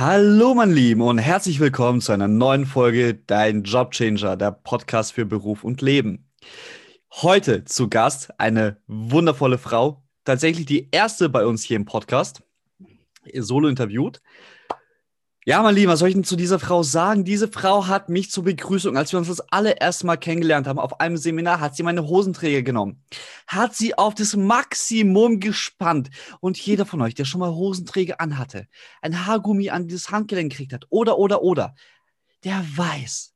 Hallo, mein Lieben, und herzlich willkommen zu einer neuen Folge Dein Jobchanger, der Podcast für Beruf und Leben. Heute zu Gast eine wundervolle Frau, tatsächlich die erste bei uns hier im Podcast, solo interviewt. Ja, mein Lieber, was soll ich denn zu dieser Frau sagen? Diese Frau hat mich zur Begrüßung, als wir uns das allererste Mal kennengelernt haben, auf einem Seminar, hat sie meine Hosenträger genommen, hat sie auf das Maximum gespannt. Und jeder von euch, der schon mal Hosenträger anhatte, ein Haargummi an dieses Handgelenk gekriegt hat, oder, oder, oder, der weiß,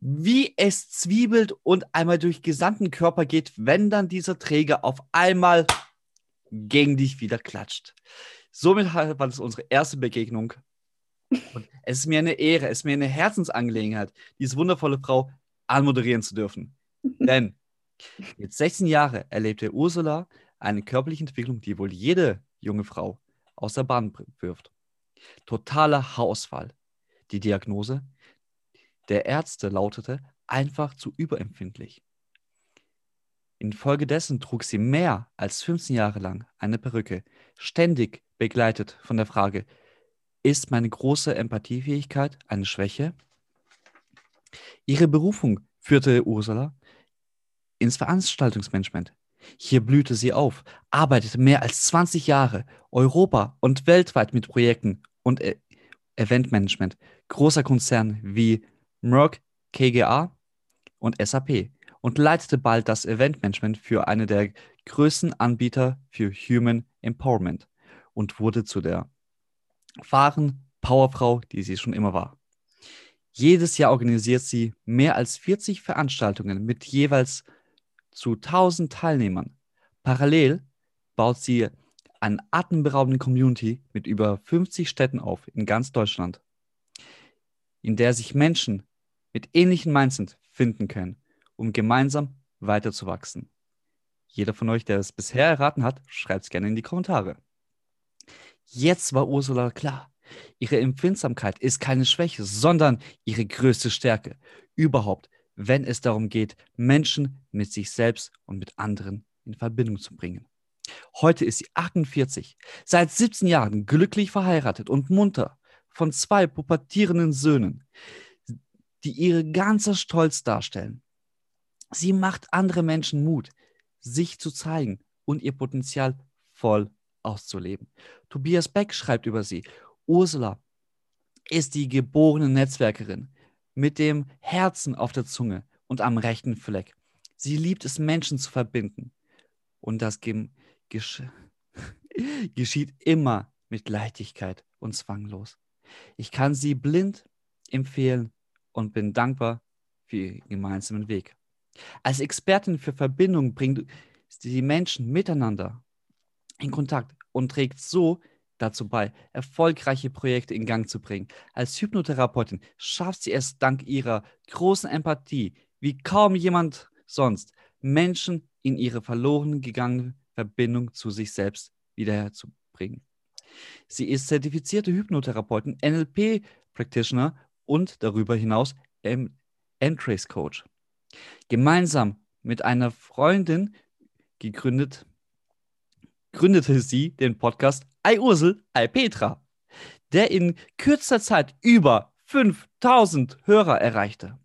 wie es zwiebelt und einmal durch gesamten Körper geht, wenn dann dieser Träger auf einmal gegen dich wieder klatscht. Somit war das unsere erste Begegnung und es ist mir eine Ehre, es ist mir eine Herzensangelegenheit, diese wundervolle Frau anmoderieren zu dürfen. Denn jetzt 16 Jahre erlebte Ursula eine körperliche Entwicklung, die wohl jede junge Frau aus der Bahn wirft. Totaler Haarausfall. Die Diagnose der Ärzte lautete einfach zu überempfindlich. Infolgedessen trug sie mehr als 15 Jahre lang eine Perücke, ständig begleitet von der Frage, ist meine große Empathiefähigkeit eine Schwäche? Ihre Berufung führte Ursula ins Veranstaltungsmanagement. Hier blühte sie auf, arbeitete mehr als 20 Jahre Europa und weltweit mit Projekten und e Eventmanagement großer Konzerne wie Merck, KGA und SAP und leitete bald das Eventmanagement für eine der größten Anbieter für Human Empowerment und wurde zu der wahren Powerfrau, die sie schon immer war. Jedes Jahr organisiert sie mehr als 40 Veranstaltungen mit jeweils zu 1000 Teilnehmern. Parallel baut sie eine atemberaubende Community mit über 50 Städten auf in ganz Deutschland, in der sich Menschen mit ähnlichen Mindset finden können, um gemeinsam weiterzuwachsen. Jeder von euch, der es bisher erraten hat, schreibt es gerne in die Kommentare. Jetzt war Ursula klar. Ihre Empfindsamkeit ist keine Schwäche, sondern ihre größte Stärke. Überhaupt, wenn es darum geht, Menschen mit sich selbst und mit anderen in Verbindung zu bringen. Heute ist sie 48, seit 17 Jahren glücklich verheiratet und munter von zwei pubertierenden Söhnen, die ihre ganze Stolz darstellen. Sie macht andere Menschen Mut, sich zu zeigen und ihr Potenzial voll auszuleben. Tobias Beck schreibt über sie, Ursula ist die geborene Netzwerkerin mit dem Herzen auf der Zunge und am rechten Fleck. Sie liebt es, Menschen zu verbinden. Und das gesch geschieht immer mit Leichtigkeit und zwanglos. Ich kann sie blind empfehlen und bin dankbar für ihren gemeinsamen Weg. Als Expertin für Verbindung bringt sie die Menschen miteinander in Kontakt und trägt so dazu bei, erfolgreiche Projekte in Gang zu bringen. Als Hypnotherapeutin schafft sie es dank ihrer großen Empathie, wie kaum jemand sonst, Menschen in ihre verloren gegangene Verbindung zu sich selbst wiederherzubringen. Sie ist zertifizierte Hypnotherapeutin, NLP-Practitioner und darüber hinaus M-Trace Coach. Gemeinsam mit einer Freundin gegründet gründete sie den Podcast Ei Ursel, Ei Petra, der in kürzester Zeit über 5000 Hörer erreichte.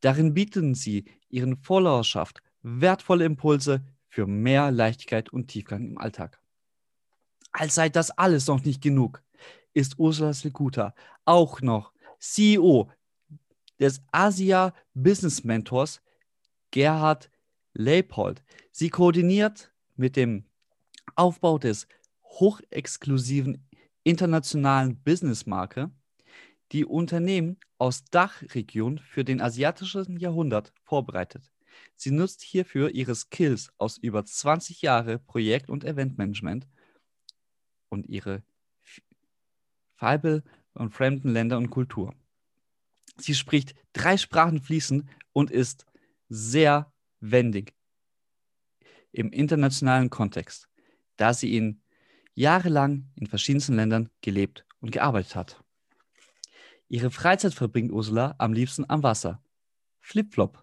Darin bieten sie ihren Followerschaft wertvolle Impulse für mehr Leichtigkeit und Tiefgang im Alltag. Als sei das alles noch nicht genug, ist Ursula Silguta auch noch CEO des Asia Business Mentors Gerhard Leipold. Sie koordiniert mit dem Aufbau des hochexklusiven internationalen Businessmarke die Unternehmen aus Dachregion für den asiatischen Jahrhundert vorbereitet. Sie nutzt hierfür ihre Skills aus über 20 Jahre Projekt- und Eventmanagement und ihre Fibel von fremden Ländern und Kultur. Sie spricht drei Sprachen fließend und ist sehr wendig im internationalen Kontext, da sie in jahrelang in verschiedensten Ländern gelebt und gearbeitet hat. Ihre Freizeit verbringt Ursula am liebsten am Wasser. Flipflop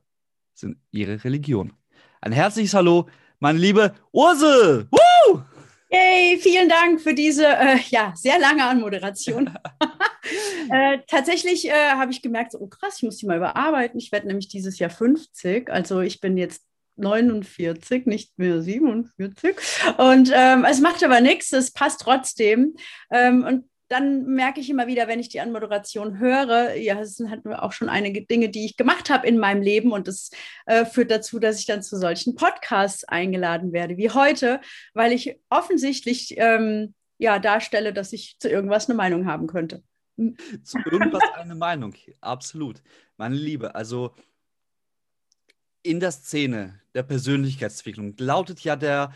sind ihre Religion. Ein herzliches Hallo, meine liebe Ursel! Woo! Hey, vielen Dank für diese äh, ja, sehr lange Anmoderation. äh, tatsächlich äh, habe ich gemerkt, so, oh krass, ich muss die mal überarbeiten. Ich werde nämlich dieses Jahr 50. Also ich bin jetzt 49, nicht mehr 47. Und ähm, es macht aber nichts, es passt trotzdem. Ähm, und dann merke ich immer wieder, wenn ich die Anmoderation höre, ja, es sind halt auch schon einige Dinge, die ich gemacht habe in meinem Leben und das äh, führt dazu, dass ich dann zu solchen Podcasts eingeladen werde, wie heute, weil ich offensichtlich ähm, ja darstelle, dass ich zu irgendwas eine Meinung haben könnte. Zu irgendwas eine Meinung, absolut. Meine Liebe, also in der Szene der Persönlichkeitsentwicklung lautet ja der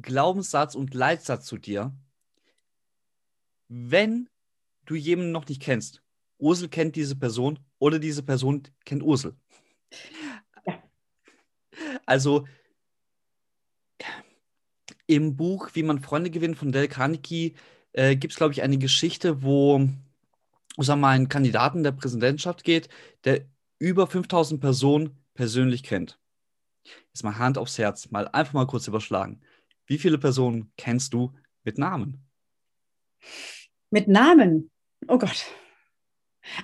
Glaubenssatz und Leitsatz zu dir, wenn du jemanden noch nicht kennst, Ursel kennt diese Person oder diese Person kennt Ursel. Ja. Also im Buch Wie man Freunde gewinnt von Del Carnegie äh, gibt es, glaube ich, eine Geschichte, wo es um einen Kandidaten der Präsidentschaft geht, der über 5000 Personen persönlich kennt. Jetzt mal Hand aufs Herz, mal einfach mal kurz überschlagen. Wie viele Personen kennst du mit Namen? Mit Namen? Oh Gott.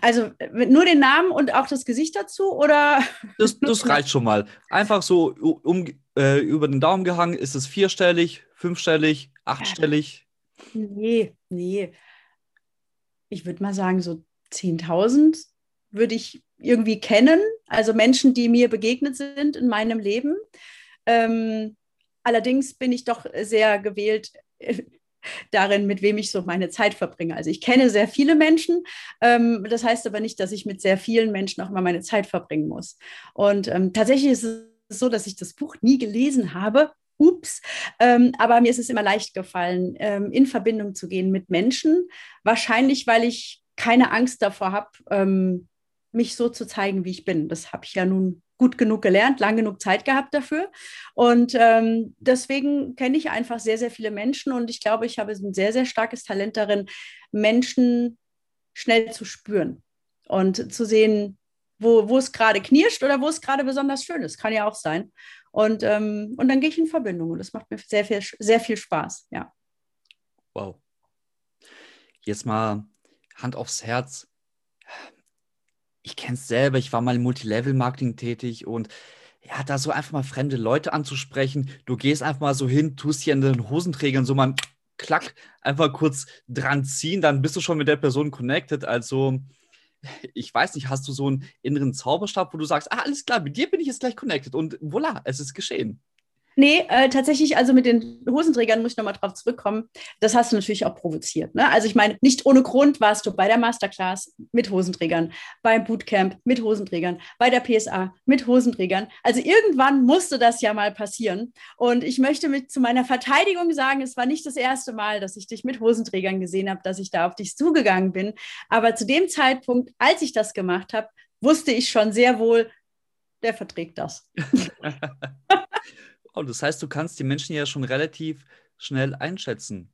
Also nur den Namen und auch das Gesicht dazu oder? Das, das reicht schon mal. Einfach so um, äh, über den Daumen gehangen. Ist es vierstellig, fünfstellig, achtstellig? Nee, nee. Ich würde mal sagen, so 10.000 würde ich irgendwie kennen. Also Menschen, die mir begegnet sind in meinem Leben. Ähm, allerdings bin ich doch sehr gewählt darin, mit wem ich so meine Zeit verbringe. Also ich kenne sehr viele Menschen. Ähm, das heißt aber nicht, dass ich mit sehr vielen Menschen auch immer meine Zeit verbringen muss. Und ähm, tatsächlich ist es so, dass ich das Buch nie gelesen habe. Ups, ähm, aber mir ist es immer leicht gefallen, ähm, in Verbindung zu gehen mit Menschen. Wahrscheinlich, weil ich keine Angst davor habe, ähm, mich so zu zeigen, wie ich bin. Das habe ich ja nun gut genug gelernt, lang genug Zeit gehabt dafür. Und ähm, deswegen kenne ich einfach sehr, sehr viele Menschen und ich glaube, ich habe ein sehr, sehr starkes Talent darin, Menschen schnell zu spüren und zu sehen, wo, wo es gerade knirscht oder wo es gerade besonders schön ist. Kann ja auch sein. Und, ähm, und dann gehe ich in Verbindung und das macht mir sehr viel, sehr viel Spaß, ja. Wow. Jetzt mal Hand aufs Herz ich kenne es selber, ich war mal im Multilevel-Marketing tätig und ja, da so einfach mal fremde Leute anzusprechen. Du gehst einfach mal so hin, tust hier in den Hosenträgern so mal klack, einfach kurz dran ziehen, dann bist du schon mit der Person connected. Also, ich weiß nicht, hast du so einen inneren Zauberstab, wo du sagst, ah, alles klar, mit dir bin ich jetzt gleich connected und voilà, es ist geschehen. Nee, äh, tatsächlich, also mit den Hosenträgern muss ich nochmal drauf zurückkommen. Das hast du natürlich auch provoziert. Ne? Also ich meine, nicht ohne Grund warst du bei der Masterclass mit Hosenträgern, beim Bootcamp mit Hosenträgern, bei der PSA mit Hosenträgern. Also irgendwann musste das ja mal passieren. Und ich möchte mit zu meiner Verteidigung sagen, es war nicht das erste Mal, dass ich dich mit Hosenträgern gesehen habe, dass ich da auf dich zugegangen bin. Aber zu dem Zeitpunkt, als ich das gemacht habe, wusste ich schon sehr wohl, der verträgt das. Oh, das heißt, du kannst die Menschen ja schon relativ schnell einschätzen.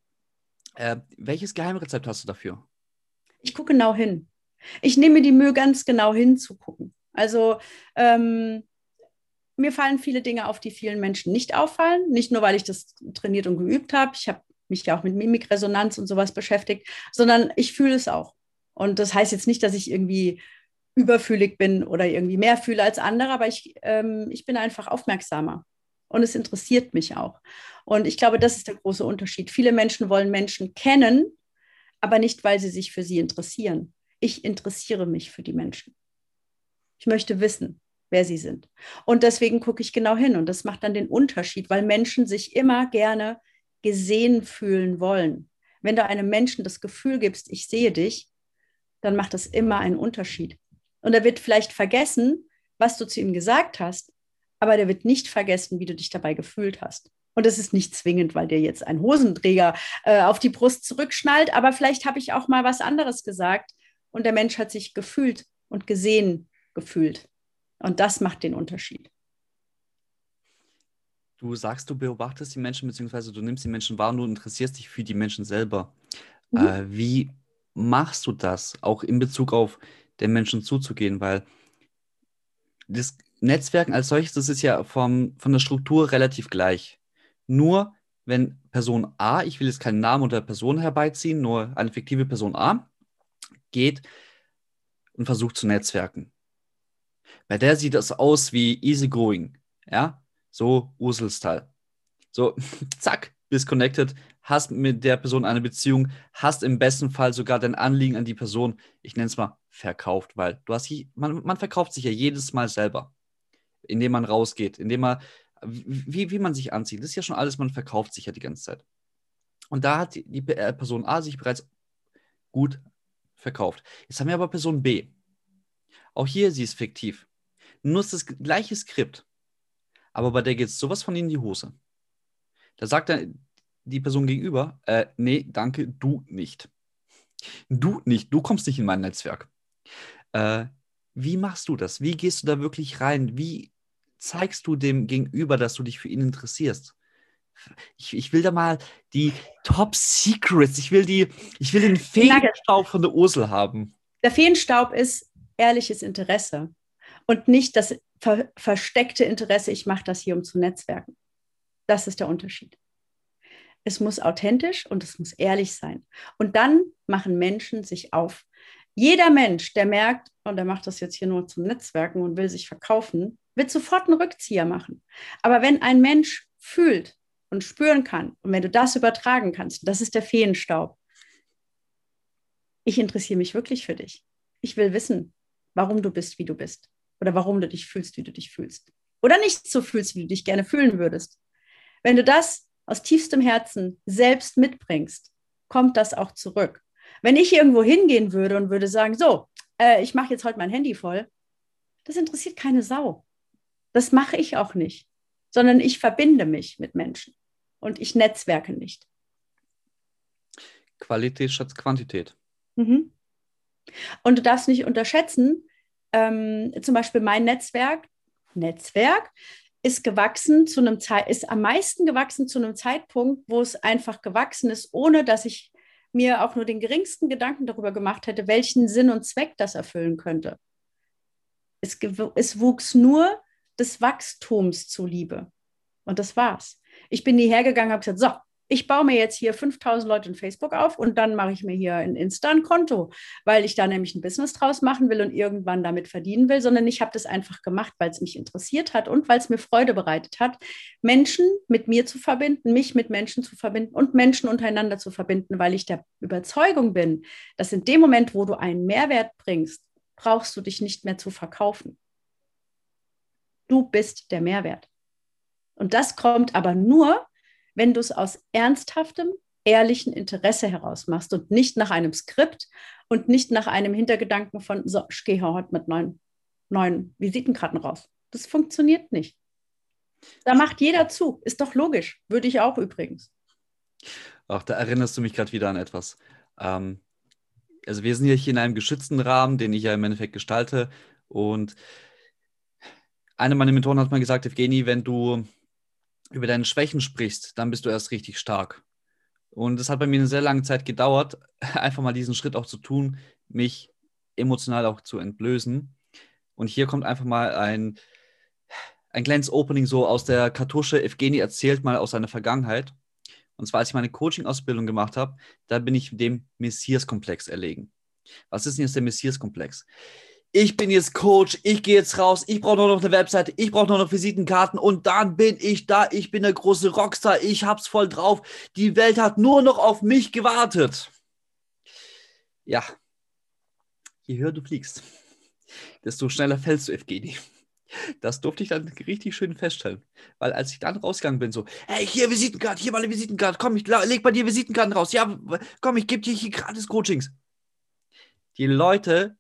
Äh, welches Geheimrezept hast du dafür? Ich gucke genau hin. Ich nehme die Mühe, ganz genau hinzugucken. Also ähm, mir fallen viele Dinge auf, die vielen Menschen nicht auffallen. Nicht nur, weil ich das trainiert und geübt habe. Ich habe mich ja auch mit Mimikresonanz und sowas beschäftigt, sondern ich fühle es auch. Und das heißt jetzt nicht, dass ich irgendwie überfühlig bin oder irgendwie mehr fühle als andere, aber ich, ähm, ich bin einfach aufmerksamer und es interessiert mich auch. Und ich glaube, das ist der große Unterschied. Viele Menschen wollen Menschen kennen, aber nicht, weil sie sich für sie interessieren. Ich interessiere mich für die Menschen. Ich möchte wissen, wer sie sind. Und deswegen gucke ich genau hin. Und das macht dann den Unterschied, weil Menschen sich immer gerne gesehen fühlen wollen. Wenn du einem Menschen das Gefühl gibst, ich sehe dich, dann macht das immer einen Unterschied. Und er wird vielleicht vergessen, was du zu ihm gesagt hast, aber der wird nicht vergessen, wie du dich dabei gefühlt hast. Und es ist nicht zwingend, weil dir jetzt ein Hosenträger äh, auf die Brust zurückschnallt, aber vielleicht habe ich auch mal was anderes gesagt und der Mensch hat sich gefühlt und gesehen gefühlt. Und das macht den Unterschied. Du sagst, du beobachtest die Menschen, beziehungsweise du nimmst die Menschen wahr und du interessierst dich für die Menschen selber. Mhm. Äh, wie machst du das, auch in Bezug auf den Menschen zuzugehen? Weil das Netzwerken als solches, das ist ja vom, von der Struktur relativ gleich. Nur wenn Person A, ich will jetzt keinen Namen oder Person herbeiziehen, nur eine fiktive Person A, geht und versucht zu netzwerken. Bei der sieht das aus wie easygoing, ja, so Ursel-Style. So, zack, bist connected, hast mit der Person eine Beziehung, hast im besten Fall sogar dein Anliegen an die Person, ich nenne es mal, verkauft, weil du hast, man, man verkauft sich ja jedes Mal selber, indem man rausgeht, indem man, wie, wie man sich anzieht. Das ist ja schon alles, man verkauft sich ja die ganze Zeit. Und da hat die, äh, Person A sich bereits gut verkauft. Jetzt haben wir aber Person B. Auch hier, sie ist fiktiv. Nutzt das gleiche Skript, aber bei der geht es sowas von in die Hose. Da sagt dann die Person gegenüber, äh, nee, danke, du nicht. Du nicht, du kommst nicht in mein Netzwerk. Äh, wie machst du das? Wie gehst du da wirklich rein? Wie zeigst du dem Gegenüber, dass du dich für ihn interessierst? Ich, ich will da mal die Top Secrets, ich will, die, ich will den Feenstaub von der Ursel haben. Der Feenstaub ist ehrliches Interesse und nicht das ver versteckte Interesse, ich mache das hier, um zu netzwerken. Das ist der Unterschied. Es muss authentisch und es muss ehrlich sein. Und dann machen Menschen sich auf. Jeder Mensch, der merkt, und der macht das jetzt hier nur zum Netzwerken und will sich verkaufen, wird sofort einen Rückzieher machen. Aber wenn ein Mensch fühlt und spüren kann, und wenn du das übertragen kannst, das ist der Feenstaub. Ich interessiere mich wirklich für dich. Ich will wissen, warum du bist, wie du bist. Oder warum du dich fühlst, wie du dich fühlst. Oder nicht so fühlst, wie du dich gerne fühlen würdest. Wenn du das aus tiefstem Herzen selbst mitbringst, kommt das auch zurück. Wenn ich irgendwo hingehen würde und würde sagen, so, äh, ich mache jetzt heute mein Handy voll, das interessiert keine Sau. Das mache ich auch nicht, sondern ich verbinde mich mit Menschen und ich netzwerke nicht. Qualität statt Quantität. Mhm. Und du darfst nicht unterschätzen, ähm, zum Beispiel mein Netzwerk, Netzwerk ist gewachsen zu einem Zeit, ist am meisten gewachsen zu einem Zeitpunkt, wo es einfach gewachsen ist, ohne dass ich mir auch nur den geringsten Gedanken darüber gemacht hätte, welchen Sinn und Zweck das erfüllen könnte. Es, es wuchs nur des Wachstums zuliebe. Und das war's. Ich bin nie hergegangen, habe gesagt, so, ich baue mir jetzt hier 5000 Leute in Facebook auf und dann mache ich mir hier in Insta ein Konto, weil ich da nämlich ein Business draus machen will und irgendwann damit verdienen will, sondern ich habe das einfach gemacht, weil es mich interessiert hat und weil es mir Freude bereitet hat, Menschen mit mir zu verbinden, mich mit Menschen zu verbinden und Menschen untereinander zu verbinden, weil ich der Überzeugung bin, dass in dem Moment, wo du einen Mehrwert bringst, brauchst du dich nicht mehr zu verkaufen. Du bist der Mehrwert. Und das kommt aber nur, wenn du es aus ernsthaftem, ehrlichen Interesse heraus machst und nicht nach einem Skript und nicht nach einem Hintergedanken von, so, ich gehe heute mit neuen, neuen Visitenkarten raus. Das funktioniert nicht. Da macht jeder zu. Ist doch logisch. Würde ich auch übrigens. Ach, da erinnerst du mich gerade wieder an etwas. Ähm, also wir sind hier in einem geschützten Rahmen, den ich ja im Endeffekt gestalte. Und eine meiner Mentoren hat mal gesagt, Evgeni, wenn du über deine Schwächen sprichst, dann bist du erst richtig stark. Und es hat bei mir eine sehr lange Zeit gedauert, einfach mal diesen Schritt auch zu tun, mich emotional auch zu entblößen. Und hier kommt einfach mal ein, ein kleines Opening so aus der Kartusche. Evgeni erzählt mal aus seiner Vergangenheit. Und zwar, als ich meine Coaching-Ausbildung gemacht habe, da bin ich dem Messias-Komplex erlegen. Was ist denn jetzt der Messias-Komplex? Ich bin jetzt Coach, ich gehe jetzt raus, ich brauche nur noch eine Webseite, ich brauche nur noch Visitenkarten und dann bin ich da, ich bin der große Rockstar, ich hab's voll drauf. Die Welt hat nur noch auf mich gewartet. Ja, je höher du fliegst, desto schneller fällst du, Evgeni. Das durfte ich dann richtig schön feststellen. Weil als ich dann rausgegangen bin, so, hey, hier Visitenkarte, hier mal eine Visitenkarte, komm, ich leg bei dir Visitenkarten raus. Ja, komm, ich gebe dir hier gratis Coachings. Die Leute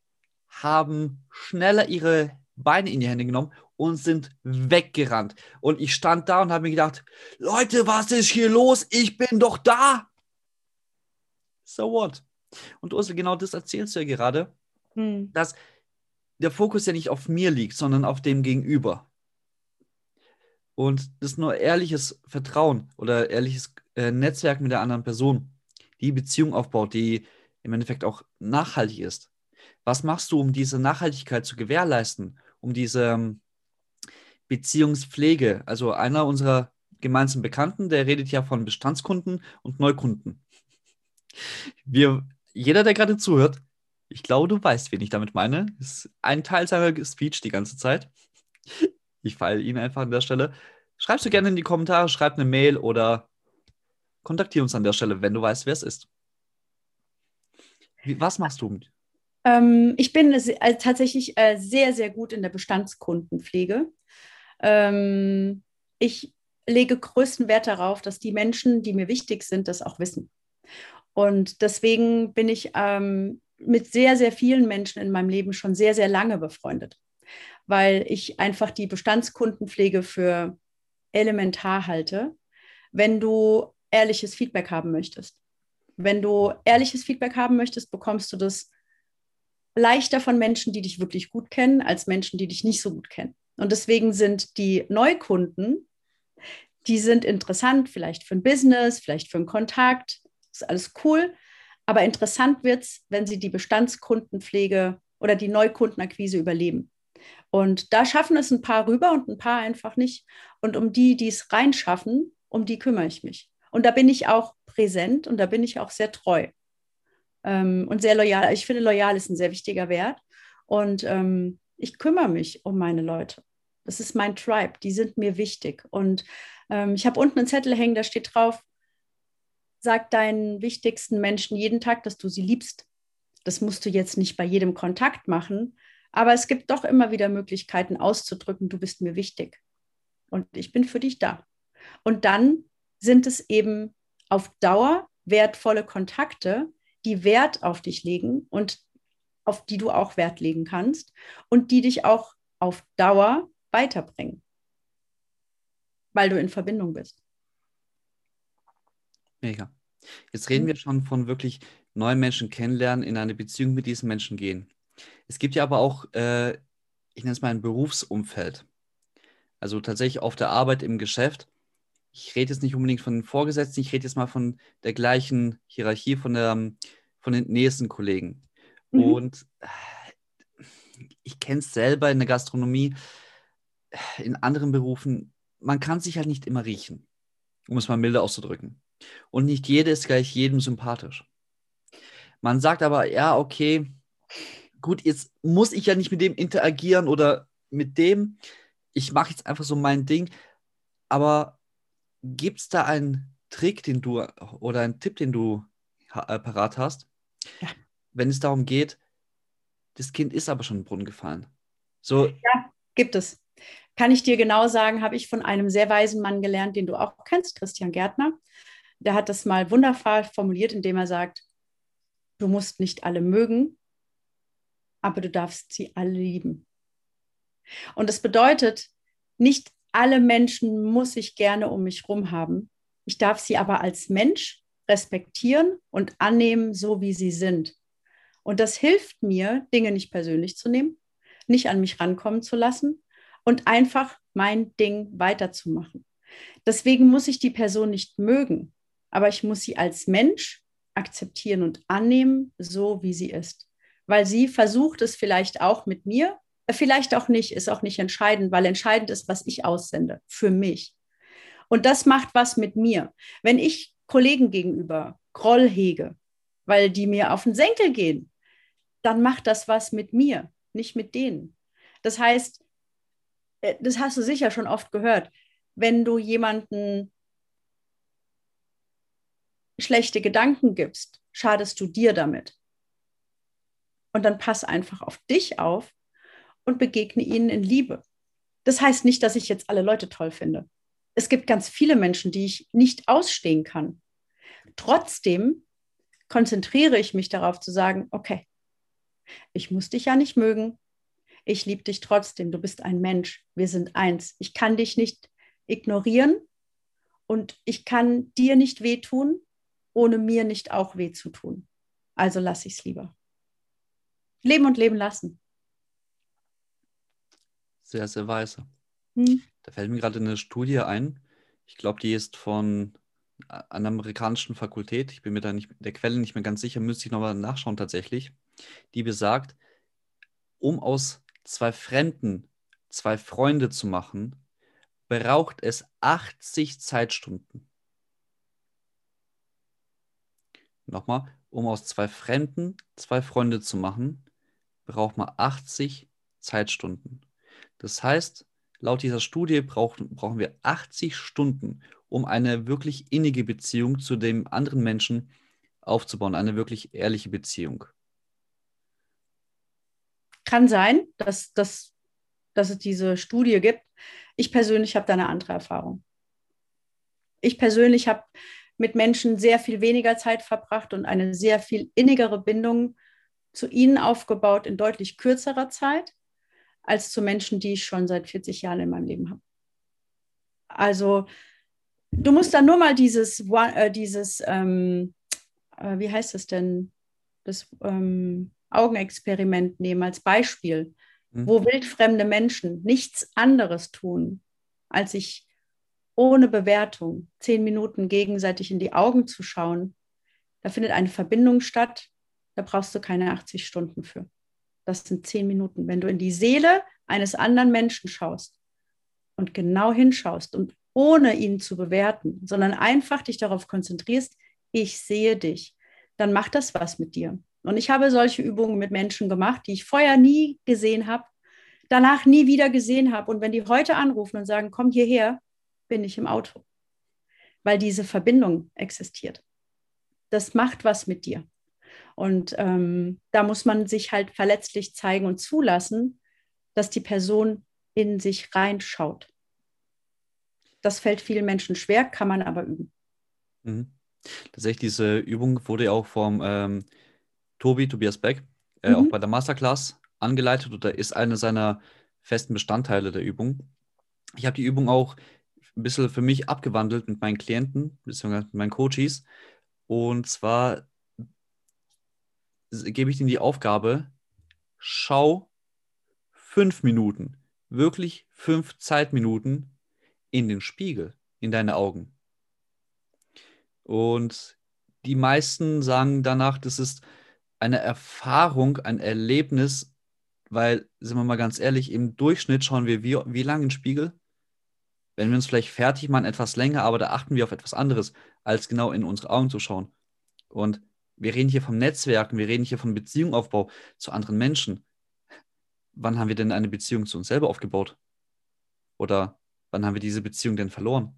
haben schneller ihre Beine in die Hände genommen und sind weggerannt. Und ich stand da und habe mir gedacht, Leute, was ist hier los? Ich bin doch da. So what? Und Ursel, genau das erzählst du ja gerade, hm. dass der Fokus ja nicht auf mir liegt, sondern auf dem Gegenüber. Und das ist nur ehrliches Vertrauen oder ehrliches äh, Netzwerk mit der anderen Person, die Beziehung aufbaut, die im Endeffekt auch nachhaltig ist. Was machst du, um diese Nachhaltigkeit zu gewährleisten, um diese ähm, Beziehungspflege? Also einer unserer gemeinsamen Bekannten, der redet ja von Bestandskunden und Neukunden. Wir, jeder, der gerade zuhört, ich glaube, du weißt, wen ich damit meine. Das ist ein Teil seiner Speech die ganze Zeit. Ich feile ihn einfach an der Stelle. Schreibst du gerne in die Kommentare, schreib eine Mail oder kontaktiere uns an der Stelle, wenn du weißt, wer es ist. Wie, was machst du? Ähm, ich bin äh, tatsächlich äh, sehr, sehr gut in der Bestandskundenpflege. Ähm, ich lege größten Wert darauf, dass die Menschen, die mir wichtig sind, das auch wissen. Und deswegen bin ich ähm, mit sehr, sehr vielen Menschen in meinem Leben schon sehr, sehr lange befreundet, weil ich einfach die Bestandskundenpflege für elementar halte, wenn du ehrliches Feedback haben möchtest. Wenn du ehrliches Feedback haben möchtest, bekommst du das leichter von Menschen, die dich wirklich gut kennen, als Menschen, die dich nicht so gut kennen. Und deswegen sind die Neukunden, die sind interessant, vielleicht für ein Business, vielleicht für einen Kontakt, ist alles cool. Aber interessant wird es, wenn sie die Bestandskundenpflege oder die Neukundenakquise überleben. Und da schaffen es ein paar rüber und ein paar einfach nicht. Und um die, die es reinschaffen, um die kümmere ich mich. Und da bin ich auch präsent und da bin ich auch sehr treu ähm, und sehr loyal. Ich finde, loyal ist ein sehr wichtiger Wert. Und ähm, ich kümmere mich um meine Leute. Das ist mein Tribe, die sind mir wichtig. Und ähm, ich habe unten einen Zettel hängen, da steht drauf, sag deinen wichtigsten Menschen jeden Tag, dass du sie liebst. Das musst du jetzt nicht bei jedem Kontakt machen, aber es gibt doch immer wieder Möglichkeiten auszudrücken, du bist mir wichtig und ich bin für dich da. Und dann sind es eben auf Dauer wertvolle Kontakte, die Wert auf dich legen und auf die du auch Wert legen kannst und die dich auch auf Dauer weiterbringen, weil du in Verbindung bist. Mega. Jetzt reden mhm. wir schon von wirklich neuen Menschen kennenlernen, in eine Beziehung mit diesen Menschen gehen. Es gibt ja aber auch, äh, ich nenne es mal ein Berufsumfeld. Also tatsächlich auf der Arbeit im Geschäft. Ich rede jetzt nicht unbedingt von den Vorgesetzten, ich rede jetzt mal von der gleichen Hierarchie, von, der, von den nächsten Kollegen. Mhm. Und äh, ich kenne es selber in der Gastronomie, in anderen Berufen, man kann sich halt nicht immer riechen, um es mal milde auszudrücken. Und nicht jede ist gleich jedem sympathisch. Man sagt aber, ja, okay, gut, jetzt muss ich ja nicht mit dem interagieren oder mit dem. Ich mache jetzt einfach so mein Ding. Aber gibt es da einen Trick, den du oder einen Tipp, den du äh, parat hast, ja. wenn es darum geht, das Kind ist aber schon in den Brunnen gefallen? So, ja, gibt es. Kann ich dir genau sagen, habe ich von einem sehr weisen Mann gelernt, den du auch kennst, Christian Gärtner der hat das mal wundervoll formuliert, indem er sagt, du musst nicht alle mögen, aber du darfst sie alle lieben. Und das bedeutet, nicht alle Menschen muss ich gerne um mich herum haben. Ich darf sie aber als Mensch respektieren und annehmen, so wie sie sind. Und das hilft mir, Dinge nicht persönlich zu nehmen, nicht an mich rankommen zu lassen und einfach mein Ding weiterzumachen. Deswegen muss ich die Person nicht mögen aber ich muss sie als Mensch akzeptieren und annehmen, so wie sie ist. Weil sie versucht es vielleicht auch mit mir, vielleicht auch nicht, ist auch nicht entscheidend, weil entscheidend ist, was ich aussende für mich. Und das macht was mit mir. Wenn ich Kollegen gegenüber Groll hege, weil die mir auf den Senkel gehen, dann macht das was mit mir, nicht mit denen. Das heißt, äh, das hast du sicher schon oft gehört, wenn du jemanden schlechte Gedanken gibst, schadest du dir damit. Und dann pass einfach auf dich auf und begegne ihnen in Liebe. Das heißt nicht, dass ich jetzt alle Leute toll finde. Es gibt ganz viele Menschen, die ich nicht ausstehen kann. Trotzdem konzentriere ich mich darauf zu sagen, okay, ich muss dich ja nicht mögen. Ich liebe dich trotzdem. Du bist ein Mensch. Wir sind eins. Ich kann dich nicht ignorieren und ich kann dir nicht wehtun ohne mir nicht auch weh zu tun. Also lasse ich es lieber. Leben und leben lassen. Sehr, sehr weise. Hm. Da fällt mir gerade eine Studie ein. Ich glaube, die ist von einer amerikanischen Fakultät. Ich bin mir da nicht der Quelle nicht mehr ganz sicher, müsste ich nochmal nachschauen tatsächlich. Die besagt, um aus zwei Fremden zwei Freunde zu machen, braucht es 80 Zeitstunden. Nochmal, um aus zwei Fremden zwei Freunde zu machen, braucht man 80 Zeitstunden. Das heißt, laut dieser Studie brauchen, brauchen wir 80 Stunden, um eine wirklich innige Beziehung zu dem anderen Menschen aufzubauen, eine wirklich ehrliche Beziehung. Kann sein, dass, dass, dass es diese Studie gibt. Ich persönlich habe da eine andere Erfahrung. Ich persönlich habe mit Menschen sehr viel weniger Zeit verbracht und eine sehr viel innigere Bindung zu ihnen aufgebaut in deutlich kürzerer Zeit als zu Menschen, die ich schon seit 40 Jahren in meinem Leben habe. Also du musst dann nur mal dieses, äh, dieses ähm, äh, wie heißt es denn, das ähm, Augenexperiment nehmen als Beispiel, mhm. wo wildfremde Menschen nichts anderes tun, als sich ohne Bewertung zehn Minuten gegenseitig in die Augen zu schauen. Da findet eine Verbindung statt, da brauchst du keine 80 Stunden für. Das sind zehn Minuten. Wenn du in die Seele eines anderen Menschen schaust und genau hinschaust und ohne ihn zu bewerten, sondern einfach dich darauf konzentrierst, ich sehe dich, dann macht das was mit dir. Und ich habe solche Übungen mit Menschen gemacht, die ich vorher nie gesehen habe, danach nie wieder gesehen habe. Und wenn die heute anrufen und sagen, komm hierher, bin ich im Auto, weil diese Verbindung existiert. Das macht was mit dir. Und ähm, da muss man sich halt verletzlich zeigen und zulassen, dass die Person in sich reinschaut. Das fällt vielen Menschen schwer, kann man aber üben. Mhm. Tatsächlich, diese Übung wurde auch vom ähm, Tobi, Tobias Beck, äh, mhm. auch bei der Masterclass angeleitet oder ist eine seiner festen Bestandteile der Übung. Ich habe die Übung auch ein bisschen für mich abgewandelt mit meinen Klienten, beziehungsweise mit meinen Coaches. Und zwar gebe ich ihnen die Aufgabe, schau fünf Minuten, wirklich fünf Zeitminuten in den Spiegel, in deine Augen. Und die meisten sagen danach, das ist eine Erfahrung, ein Erlebnis, weil, sind wir mal ganz ehrlich, im Durchschnitt schauen wir wie, wie lange in den Spiegel? Wenn wir uns vielleicht fertig machen, etwas länger, aber da achten wir auf etwas anderes, als genau in unsere Augen zu schauen. Und wir reden hier vom Netzwerken, wir reden hier von Beziehungsaufbau zu anderen Menschen. Wann haben wir denn eine Beziehung zu uns selber aufgebaut? Oder wann haben wir diese Beziehung denn verloren?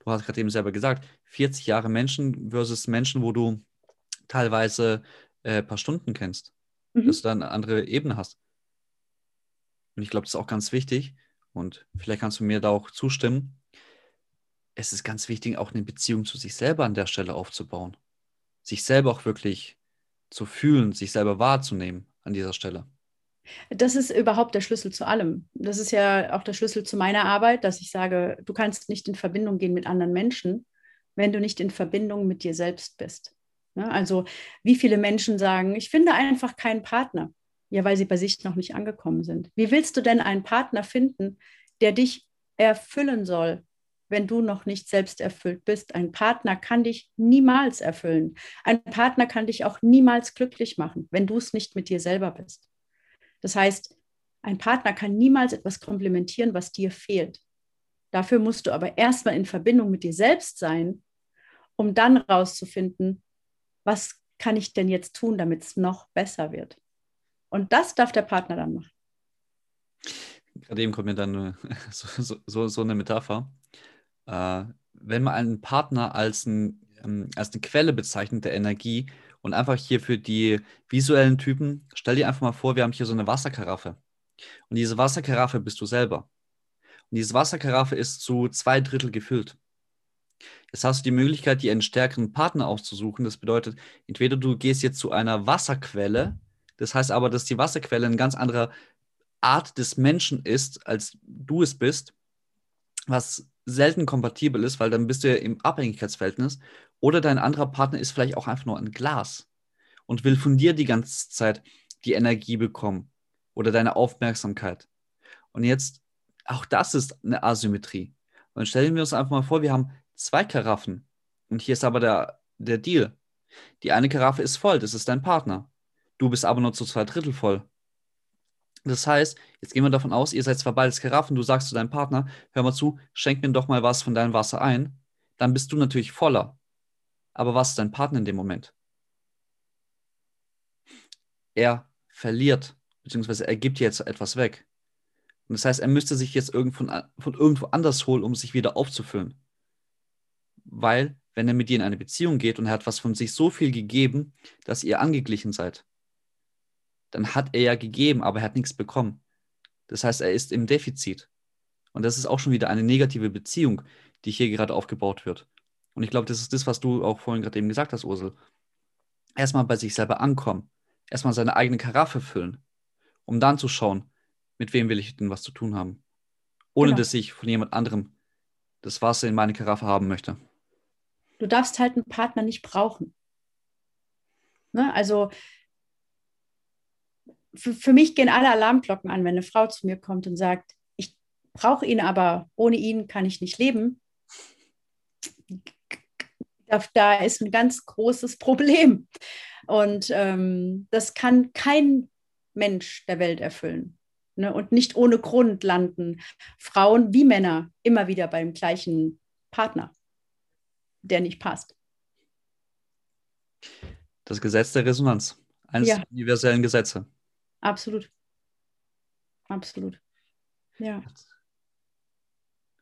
Du hast gerade eben selber gesagt, 40 Jahre Menschen versus Menschen, wo du teilweise ein äh, paar Stunden kennst, mhm. dass du da eine andere Ebene hast. Und ich glaube, das ist auch ganz wichtig. Und vielleicht kannst du mir da auch zustimmen. Es ist ganz wichtig, auch eine Beziehung zu sich selber an der Stelle aufzubauen sich selber auch wirklich zu fühlen, sich selber wahrzunehmen an dieser Stelle. Das ist überhaupt der Schlüssel zu allem. Das ist ja auch der Schlüssel zu meiner Arbeit, dass ich sage, du kannst nicht in Verbindung gehen mit anderen Menschen, wenn du nicht in Verbindung mit dir selbst bist. Ne? Also wie viele Menschen sagen, ich finde einfach keinen Partner, ja, weil sie bei sich noch nicht angekommen sind. Wie willst du denn einen Partner finden, der dich erfüllen soll, wenn du noch nicht selbst erfüllt bist. Ein Partner kann dich niemals erfüllen. Ein Partner kann dich auch niemals glücklich machen, wenn du es nicht mit dir selber bist. Das heißt, ein Partner kann niemals etwas komplementieren, was dir fehlt. Dafür musst du aber erstmal in Verbindung mit dir selbst sein, um dann rauszufinden, was kann ich denn jetzt tun, damit es noch besser wird. Und das darf der Partner dann machen. Gerade eben kommt mir dann so, so, so eine Metapher äh, wenn man einen Partner als, ein, ähm, als eine Quelle bezeichnet der Energie und einfach hier für die visuellen Typen, stell dir einfach mal vor, wir haben hier so eine Wasserkaraffe. Und diese Wasserkaraffe bist du selber. Und diese Wasserkaraffe ist zu zwei Drittel gefüllt. Jetzt hast du die Möglichkeit, dir einen stärkeren Partner auszusuchen. Das bedeutet, entweder du gehst jetzt zu einer Wasserquelle, das heißt aber, dass die Wasserquelle eine ganz andere Art des Menschen ist, als du es bist, was selten kompatibel ist, weil dann bist du ja im Abhängigkeitsverhältnis. Oder dein anderer Partner ist vielleicht auch einfach nur ein Glas und will von dir die ganze Zeit die Energie bekommen oder deine Aufmerksamkeit. Und jetzt Auch das ist eine Asymmetrie. Und stellen wir uns einfach mal vor, wir haben zwei Karaffen. Und hier ist aber der, der Deal. Die eine Karaffe ist voll, das ist dein Partner. Du bist aber nur zu zwei Drittel voll. Das heißt, jetzt gehen wir davon aus, ihr seid zwar beides Karaffen, du sagst zu deinem Partner, hör mal zu, schenk mir doch mal was von deinem Wasser ein. Dann bist du natürlich voller. Aber was ist dein Partner in dem Moment? Er verliert, beziehungsweise er gibt jetzt etwas weg. Und das heißt, er müsste sich jetzt irgend von, irgendwo anders holen, um sich wieder aufzufüllen. Weil, wenn er mit dir in eine Beziehung geht und er hat was von sich so viel gegeben, dass ihr angeglichen seid, dann hat er ja gegeben, aber er hat nichts bekommen. Das heißt, er ist im Defizit. Und das ist auch schon wieder eine negative Beziehung, die hier gerade aufgebaut wird. Und ich glaube, das ist das, was du auch vorhin gerade eben gesagt hast, Ursel. Erstmal bei sich selber ankommen, erstmal seine eigene Karaffe füllen, um dann zu schauen, mit wem will ich denn was zu tun haben. Ohne genau. dass ich von jemand anderem das Wasser in meine Karaffe haben möchte. Du darfst halt einen Partner nicht brauchen. Ne? Also für, für mich gehen alle Alarmglocken an, wenn eine Frau zu mir kommt und sagt, ich brauche ihn, aber ohne ihn kann ich nicht leben. Da, da ist ein ganz großes Problem. Und ähm, das kann kein Mensch der Welt erfüllen. Ne? Und nicht ohne Grund landen Frauen wie Männer immer wieder beim gleichen Partner, der nicht passt. Das Gesetz der Resonanz, eines ja. universellen Gesetze. Absolut. Absolut. Ja.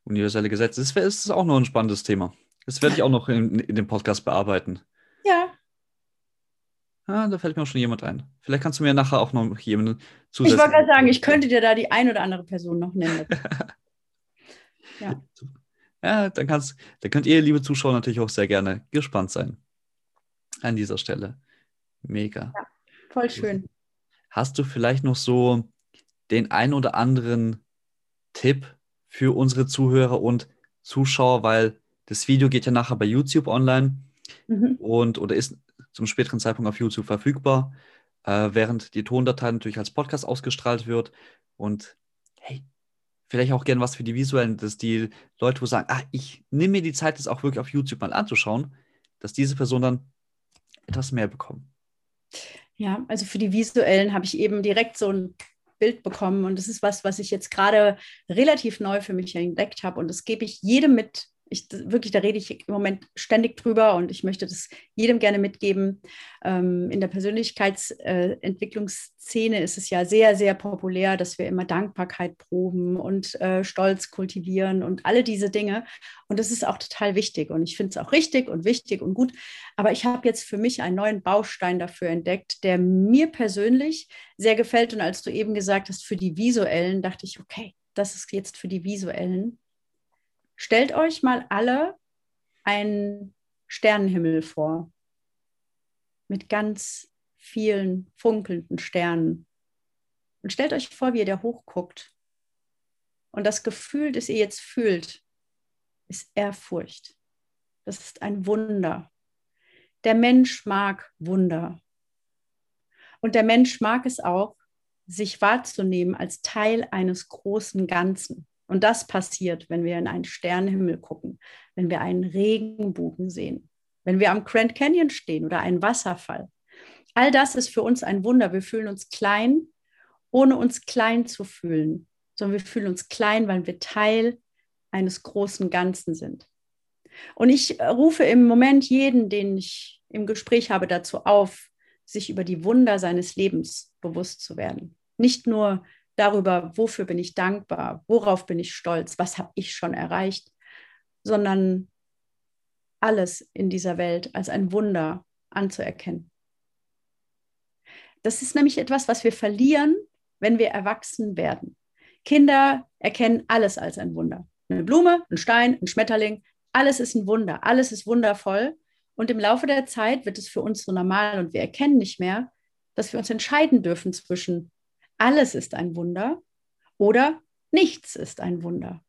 Universelle Gesetze. Das ist auch noch ein spannendes Thema. Das werde ich auch noch in, in dem Podcast bearbeiten. Ja. Ah, da fällt mir auch schon jemand ein. Vielleicht kannst du mir nachher auch noch jemanden zusätzlich. Ich wollte gerade sagen, ich könnte dir da die ein oder andere Person noch nennen. ja. Ja, dann, kannst, dann könnt ihr, liebe Zuschauer, natürlich auch sehr gerne gespannt sein. An dieser Stelle. Mega. Ja, voll schön. Hast du vielleicht noch so den ein oder anderen Tipp für unsere Zuhörer und Zuschauer, weil das Video geht ja nachher bei YouTube online mhm. und oder ist zum späteren Zeitpunkt auf YouTube verfügbar, äh, während die Tondatei natürlich als Podcast ausgestrahlt wird. Und hey, vielleicht auch gerne was für die visuellen, dass die Leute, wo sagen, ah, ich nehme mir die Zeit, das auch wirklich auf YouTube mal anzuschauen, dass diese Person dann etwas mehr bekommen. Ja, also für die visuellen habe ich eben direkt so ein Bild bekommen und das ist was, was ich jetzt gerade relativ neu für mich entdeckt habe und das gebe ich jedem mit, ich, wirklich, da rede ich im Moment ständig drüber und ich möchte das jedem gerne mitgeben. Ähm, in der Persönlichkeitsentwicklungsszene ist es ja sehr, sehr populär, dass wir immer Dankbarkeit proben und äh, Stolz kultivieren und alle diese Dinge. Und das ist auch total wichtig und ich finde es auch richtig und wichtig und gut. Aber ich habe jetzt für mich einen neuen Baustein dafür entdeckt, der mir persönlich sehr gefällt. Und als du eben gesagt hast, für die visuellen, dachte ich, okay, das ist jetzt für die visuellen Stellt euch mal alle einen Sternenhimmel vor mit ganz vielen funkelnden Sternen. Und stellt euch vor, wie ihr da hochguckt. Und das Gefühl, das ihr jetzt fühlt, ist Ehrfurcht. Das ist ein Wunder. Der Mensch mag Wunder. Und der Mensch mag es auch, sich wahrzunehmen als Teil eines großen Ganzen. Und das passiert, wenn wir in einen Sternenhimmel gucken, wenn wir einen Regenbogen sehen, wenn wir am Grand Canyon stehen oder einen Wasserfall. All das ist für uns ein Wunder. Wir fühlen uns klein, ohne uns klein zu fühlen, sondern wir fühlen uns klein, weil wir Teil eines großen Ganzen sind. Und ich rufe im Moment jeden, den ich im Gespräch habe, dazu auf, sich über die Wunder seines Lebens bewusst zu werden. Nicht nur darüber, wofür bin ich dankbar, worauf bin ich stolz, was habe ich schon erreicht, sondern alles in dieser Welt als ein Wunder anzuerkennen. Das ist nämlich etwas, was wir verlieren, wenn wir erwachsen werden. Kinder erkennen alles als ein Wunder. Eine Blume, ein Stein, ein Schmetterling, alles ist ein Wunder, alles ist wundervoll. Und im Laufe der Zeit wird es für uns so normal und wir erkennen nicht mehr, dass wir uns entscheiden dürfen zwischen alles ist ein Wunder oder nichts ist ein Wunder.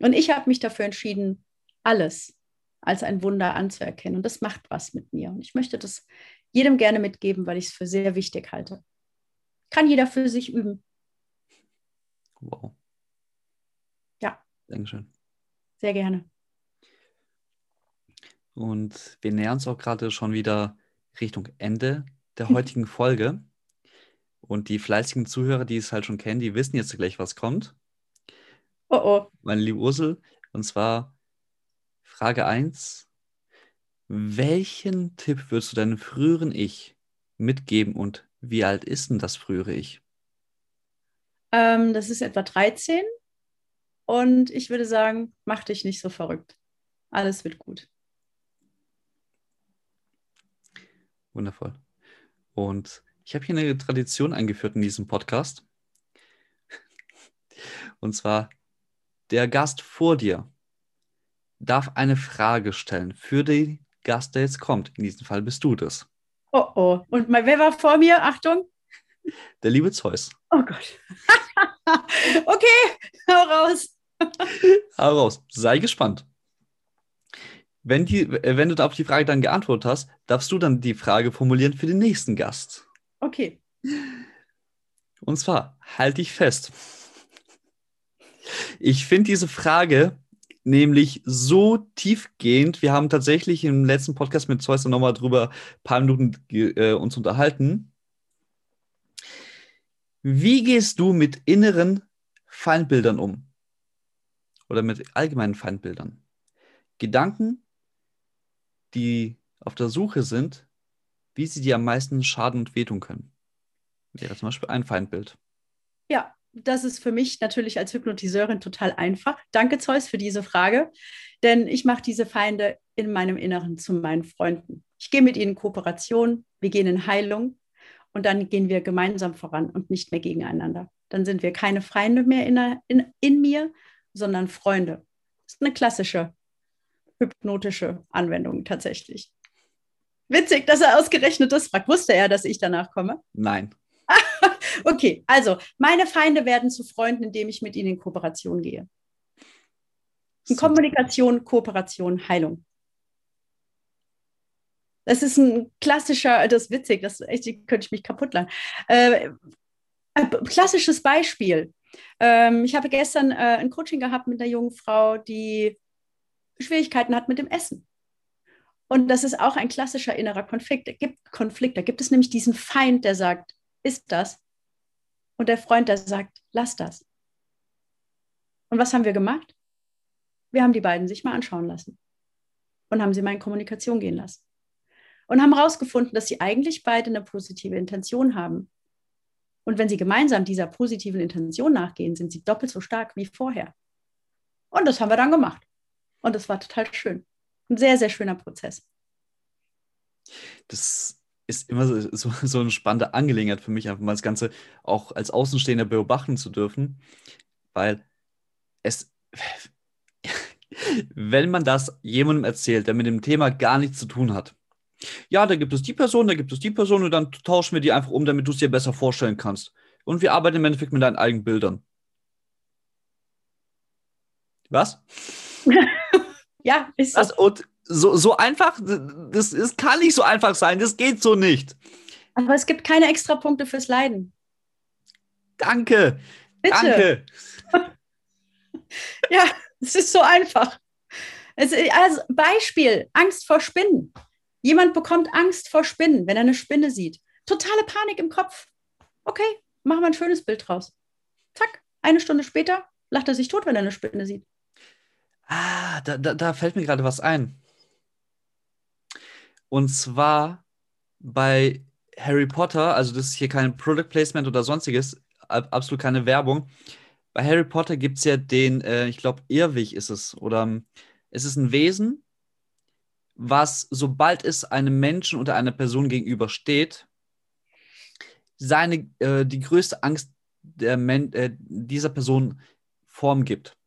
Und ich habe mich dafür entschieden, alles als ein Wunder anzuerkennen. Und das macht was mit mir. Und ich möchte das jedem gerne mitgeben, weil ich es für sehr wichtig halte. Kann jeder für sich üben. Wow. Dankeschön. Sehr gerne. Und wir nähern uns auch gerade schon wieder Richtung Ende der heutigen Folge. Und die fleißigen Zuhörer, die es halt schon kennen, die wissen jetzt gleich, was kommt. Oh oh. Meine liebe Ursel. Und zwar Frage 1. Welchen Tipp würdest du deinem früheren Ich mitgeben und wie alt ist denn das frühere Ich? Ähm, das ist etwa 13. Und ich würde sagen, mach dich nicht so verrückt. Alles wird gut. Wundervoll. Und ich habe hier eine Tradition eingeführt in diesem Podcast. Und zwar, der Gast vor dir darf eine Frage stellen für den Gast, der jetzt kommt. In diesem Fall bist du das. Oh oh. Und mal, wer war vor mir? Achtung. Der liebe Zeus. Oh Gott. okay, hau raus. Hau raus. Sei gespannt. Wenn, die, äh, wenn du auf die Frage dann geantwortet hast, darfst du dann die Frage formulieren für den nächsten Gast. Okay. Und zwar, halt dich fest. Ich finde diese Frage nämlich so tiefgehend. Wir haben tatsächlich im letzten Podcast mit Zeus nochmal drüber ein paar Minuten äh, uns unterhalten. Wie gehst du mit inneren Feindbildern um? Oder mit allgemeinen Feindbildern? Gedanken, die auf der Suche sind, wie sie dir am meisten schaden und wehtun können. Wäre zum Beispiel ein Feindbild. Ja, das ist für mich natürlich als Hypnotiseurin total einfach. Danke, Zeus, für diese Frage. Denn ich mache diese Feinde in meinem Inneren zu meinen Freunden. Ich gehe mit ihnen in Kooperation, wir gehen in Heilung und dann gehen wir gemeinsam voran und nicht mehr gegeneinander. Dann sind wir keine Feinde mehr in, in, in mir, sondern Freunde. Das ist eine klassische hypnotische Anwendung tatsächlich. Witzig, dass er ausgerechnet das fragt. Wusste er, dass ich danach komme? Nein. okay, also meine Feinde werden zu Freunden, indem ich mit ihnen in Kooperation gehe. In Kommunikation, Kooperation, Heilung. Das ist ein klassischer, das ist witzig, das echt, könnte ich mich kaputt lachen. Äh, ein klassisches Beispiel. Ähm, ich habe gestern äh, ein Coaching gehabt mit einer jungen Frau, die Schwierigkeiten hat mit dem Essen. Und das ist auch ein klassischer innerer Konflikt. Da gibt Konflikt. Da gibt es nämlich diesen Feind, der sagt, ist das? Und der Freund, der sagt, lass das. Und was haben wir gemacht? Wir haben die beiden sich mal anschauen lassen und haben sie mal in Kommunikation gehen lassen. Und haben herausgefunden, dass sie eigentlich beide eine positive Intention haben. Und wenn sie gemeinsam dieser positiven Intention nachgehen, sind sie doppelt so stark wie vorher. Und das haben wir dann gemacht. Und das war total schön. Ein sehr, sehr schöner Prozess. Das ist immer so, so, so eine spannende Angelegenheit für mich, einfach mal das Ganze auch als Außenstehender beobachten zu dürfen, weil es, wenn man das jemandem erzählt, der mit dem Thema gar nichts zu tun hat, ja, da gibt es die Person, da gibt es die Person und dann tauschen wir die einfach um, damit du es dir besser vorstellen kannst. Und wir arbeiten im Endeffekt mit deinen eigenen Bildern. Was? ja, ist so. Und so, so einfach, das, das kann nicht so einfach sein, das geht so nicht. Aber es gibt keine extra Punkte fürs Leiden. Danke. Bitte. Danke. ja, es ist so einfach. Es, also Beispiel, Angst vor Spinnen. Jemand bekommt Angst vor Spinnen, wenn er eine Spinne sieht. Totale Panik im Kopf. Okay, machen wir ein schönes Bild draus. Zack, eine Stunde später lacht er sich tot, wenn er eine Spinne sieht. Ah, da, da, da fällt mir gerade was ein. Und zwar bei Harry Potter, also das ist hier kein Product Placement oder sonstiges, absolut keine Werbung. Bei Harry Potter gibt es ja den, äh, ich glaube, Irrwig ist es, oder ähm, es ist ein Wesen, was, sobald es einem Menschen oder einer Person gegenübersteht, seine, äh, die größte Angst der Men äh, dieser Person Form gibt.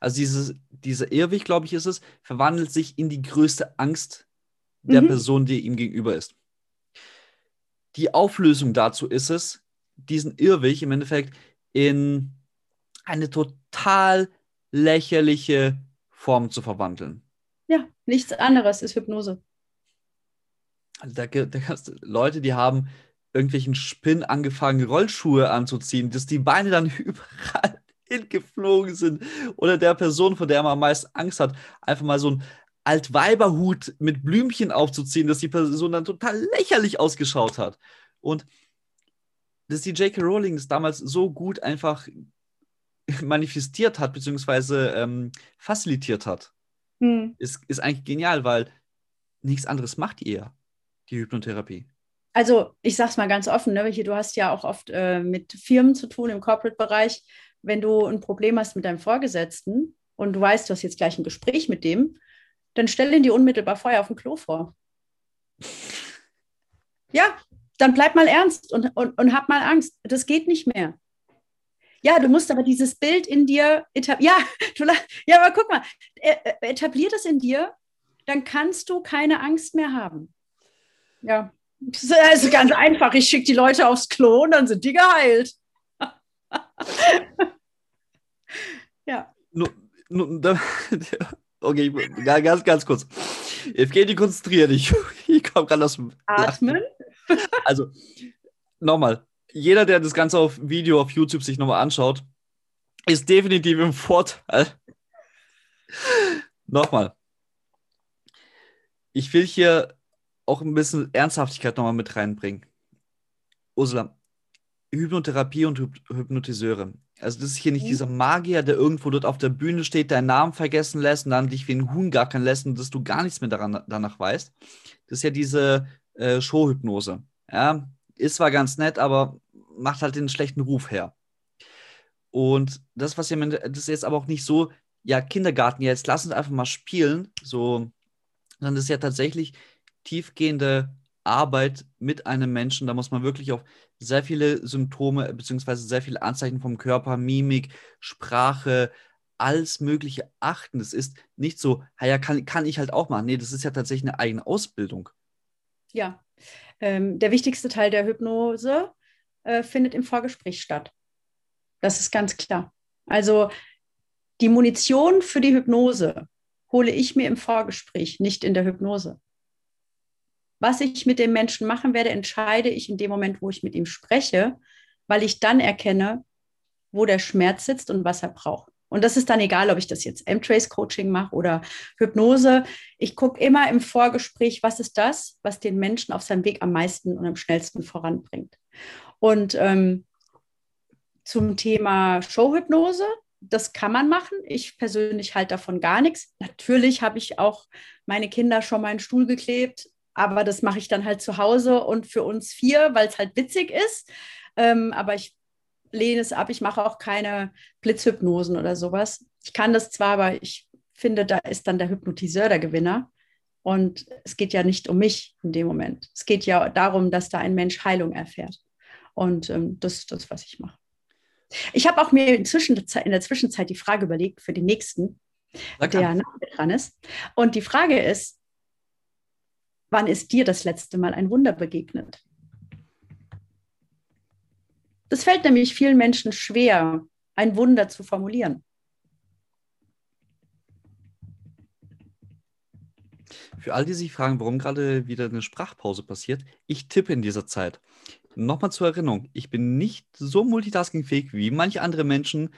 Also dieses, dieser Irrwig, glaube ich, ist es, verwandelt sich in die größte Angst der mhm. Person, die ihm gegenüber ist. Die Auflösung dazu ist es, diesen Irrweg im Endeffekt in eine total lächerliche Form zu verwandeln. Ja, nichts anderes ist Hypnose. Also da, da hast du Leute, die haben irgendwelchen Spinnen angefangen, Rollschuhe anzuziehen, dass die Beine dann überall hingeflogen sind oder der Person, von der man am meisten Angst hat, einfach mal so ein Altweiberhut mit Blümchen aufzuziehen, dass die Person dann total lächerlich ausgeschaut hat. Und dass die J.K. Rowling es damals so gut einfach manifestiert hat, beziehungsweise ähm, facilitiert hat, hm. ist, ist eigentlich genial, weil nichts anderes macht ihr die Hypnotherapie. Also, ich sag's mal ganz offen, ne? du hast ja auch oft äh, mit Firmen zu tun im Corporate-Bereich. Wenn du ein Problem hast mit deinem Vorgesetzten und du weißt, du hast jetzt gleich ein Gespräch mit dem, dann stell ihn dir unmittelbar vorher auf dem Klo vor. Ja, dann bleib mal ernst und, und, und hab mal Angst. Das geht nicht mehr. Ja, du musst aber dieses Bild in dir etablieren. Ja, ja, aber guck mal, e, e, etablier das in dir, dann kannst du keine Angst mehr haben. Ja, das ist also ganz einfach. Ich schicke die Leute aufs Klo und dann sind die geheilt. ja. Nur, nur, okay, ganz, ganz kurz. Evgeny, konzentriere dich. Ich komme gerade aus dem. Atmen. Also, nochmal jeder, der das Ganze auf Video auf YouTube sich nochmal anschaut, ist definitiv im Vorteil. nochmal. Ich will hier auch ein bisschen Ernsthaftigkeit nochmal mit reinbringen. Ursula, Hypnotherapie und Hyp Hypnotiseure. Also das ist hier nicht mhm. dieser Magier, der irgendwo dort auf der Bühne steht, deinen Namen vergessen lässt und dann dich wie ein Huhn gackern lässt und dass du gar nichts mehr daran, danach weißt. Das ist ja diese äh, Showhypnose. Ja, ist zwar ganz nett, aber macht halt den schlechten Ruf her. Und das, was ihr, das ist jetzt aber auch nicht so, ja, Kindergarten, jetzt lass uns einfach mal spielen, so, sondern das ist ja tatsächlich tiefgehende Arbeit mit einem Menschen. Da muss man wirklich auf sehr viele Symptome beziehungsweise sehr viele Anzeichen vom Körper, Mimik, Sprache, alles Mögliche achten. Das ist nicht so, ja, kann, kann ich halt auch machen. Nee, das ist ja tatsächlich eine eigene Ausbildung. Ja, ähm, der wichtigste Teil der Hypnose äh, findet im Vorgespräch statt. Das ist ganz klar. Also die Munition für die Hypnose hole ich mir im Vorgespräch, nicht in der Hypnose. Was ich mit dem Menschen machen werde, entscheide ich in dem Moment, wo ich mit ihm spreche, weil ich dann erkenne, wo der Schmerz sitzt und was er braucht. Und das ist dann egal, ob ich das jetzt M-Trace-Coaching mache oder Hypnose. Ich gucke immer im Vorgespräch, was ist das, was den Menschen auf seinem Weg am meisten und am schnellsten voranbringt. Und ähm, zum Thema Showhypnose, das kann man machen. Ich persönlich halte davon gar nichts. Natürlich habe ich auch meine Kinder schon mal einen Stuhl geklebt, aber das mache ich dann halt zu Hause und für uns vier, weil es halt witzig ist. Ähm, aber ich lehne es ab. Ich mache auch keine Blitzhypnosen oder sowas. Ich kann das zwar, aber ich finde, da ist dann der Hypnotiseur der Gewinner. Und es geht ja nicht um mich in dem Moment. Es geht ja darum, dass da ein Mensch Heilung erfährt. Und ähm, das ist das, was ich mache. Ich habe auch mir inzwischen in der Zwischenzeit die Frage überlegt für den nächsten, der nach dran ist. Und die Frage ist, wann ist dir das letzte Mal ein Wunder begegnet? Das fällt nämlich vielen Menschen schwer, ein Wunder zu formulieren. Für all die sich fragen, warum gerade wieder eine Sprachpause passiert, ich tippe in dieser Zeit. Nochmal zur Erinnerung, ich bin nicht so multitaskingfähig wie manche andere Menschen,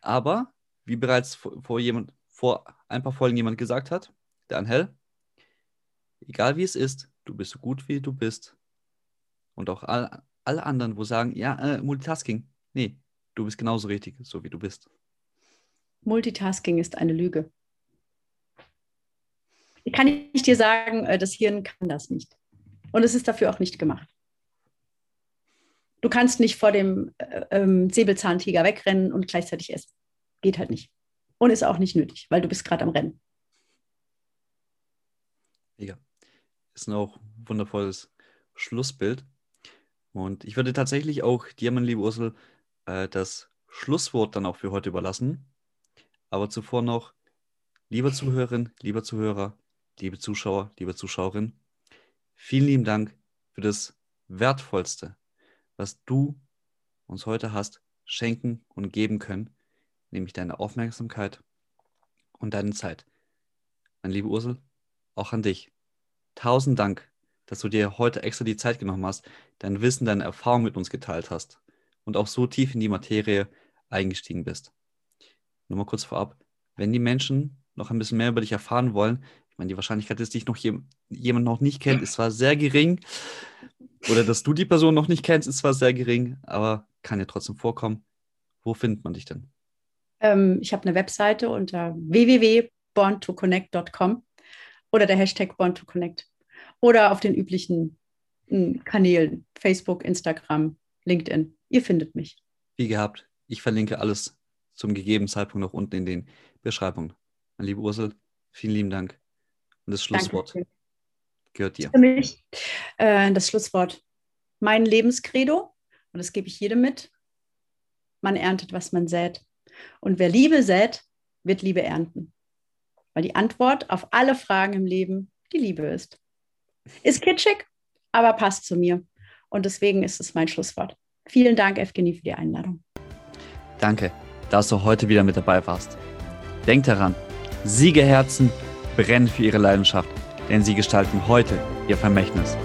aber wie bereits vor, jemand, vor ein paar Folgen jemand gesagt hat, der Anhel, egal wie es ist, du bist so gut wie du bist. Und auch all, alle anderen, wo sagen, ja, äh, Multitasking. Nee, du bist genauso richtig, so wie du bist. Multitasking ist eine Lüge. Ich kann nicht dir sagen, äh, das Hirn kann das nicht. Und es ist dafür auch nicht gemacht. Du kannst nicht vor dem äh, ähm, Säbelzahntiger wegrennen und gleichzeitig essen. Geht halt nicht. Und ist auch nicht nötig, weil du bist gerade am Rennen. Ja, ist ein auch wundervolles Schlussbild. Und ich würde tatsächlich auch dir, mein lieber Ursel, äh, das Schlusswort dann auch für heute überlassen. Aber zuvor noch, lieber Zuhörerin, lieber Zuhörer, liebe Zuschauer, liebe Zuschauerin, vielen lieben Dank für das Wertvollste, was du uns heute hast schenken und geben können, nämlich deine Aufmerksamkeit und deine Zeit. Mein lieber Ursel, auch an dich. Tausend Dank dass du dir heute extra die Zeit genommen hast, dein Wissen, deine Erfahrung mit uns geteilt hast und auch so tief in die Materie eingestiegen bist. Nur mal kurz vorab, wenn die Menschen noch ein bisschen mehr über dich erfahren wollen, ich meine, die Wahrscheinlichkeit, dass dich noch je, jemand noch nicht kennt, ist zwar sehr gering, oder dass du die Person noch nicht kennst, ist zwar sehr gering, aber kann ja trotzdem vorkommen. Wo findet man dich denn? Ähm, ich habe eine Webseite unter www.borntoconnect.com oder der Hashtag BornToConnect oder auf den üblichen hm, Kanälen Facebook, Instagram, LinkedIn. Ihr findet mich. Wie gehabt. Ich verlinke alles zum gegebenen Zeitpunkt noch unten in den Beschreibungen. Meine liebe Ursel, vielen lieben Dank. Und das Schlusswort Danke. gehört dir. Für mich äh, das Schlusswort. Mein Lebenskredo, und das gebe ich jedem mit, man erntet, was man sät. Und wer Liebe sät, wird Liebe ernten. Weil die Antwort auf alle Fragen im Leben die Liebe ist. Ist kitschig, aber passt zu mir. Und deswegen ist es mein Schlusswort. Vielen Dank, Evgeny, für die Einladung. Danke, dass du heute wieder mit dabei warst. Denk daran, Siegerherzen brennen für ihre Leidenschaft, denn sie gestalten heute ihr Vermächtnis.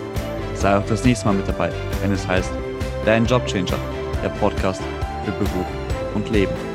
Sei auch das nächste Mal mit dabei, wenn es heißt Dein Jobchanger, der Podcast für Beruf und Leben.